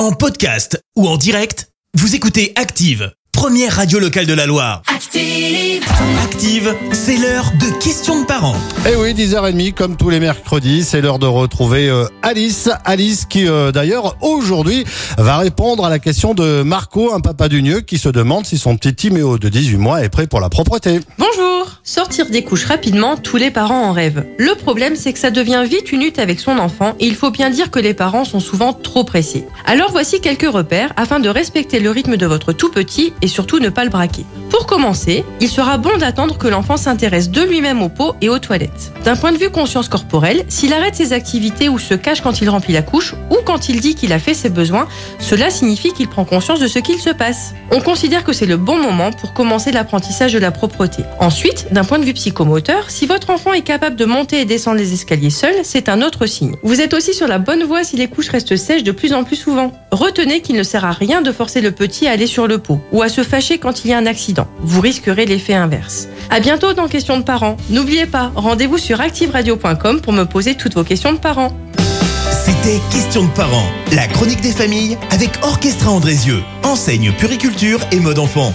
En podcast ou en direct, vous écoutez Active, première radio locale de la Loire. Active. Active, c'est l'heure de questions de parents. Eh oui, 10h30, comme tous les mercredis, c'est l'heure de retrouver euh, Alice. Alice qui, euh, d'ailleurs, aujourd'hui, va répondre à la question de Marco, un papa d'Unieux, qui se demande si son petit Timéo de 18 mois est prêt pour la propreté. Bonjour Sortir des couches rapidement, tous les parents en rêvent. Le problème, c'est que ça devient vite une lutte avec son enfant et il faut bien dire que les parents sont souvent trop pressés. Alors voici quelques repères afin de respecter le rythme de votre tout petit et surtout ne pas le braquer. Pour commencer, il sera bon d'attendre que l'enfant s'intéresse de lui-même aux pots et aux toilettes. D'un point de vue conscience corporelle, s'il arrête ses activités ou se cache quand il remplit la couche ou quand il dit qu'il a fait ses besoins, cela signifie qu'il prend conscience de ce qu'il se passe. On considère que c'est le bon moment pour commencer l'apprentissage de la propreté. Ensuite, d'un point de vue psychomoteur, si votre enfant est capable de monter et descendre les escaliers seul, c'est un autre signe. Vous êtes aussi sur la bonne voie si les couches restent sèches de plus en plus souvent. Retenez qu'il ne sert à rien de forcer le petit à aller sur le pot ou à se fâcher quand il y a un accident. Vous risquerez l'effet inverse. À bientôt dans Questions de parents. N'oubliez pas, rendez-vous sur activeradio.com pour me poser toutes vos questions de parents. C'était Questions de parents, la chronique des familles avec Orchestra Andrézieux, enseigne puriculture et mode enfant.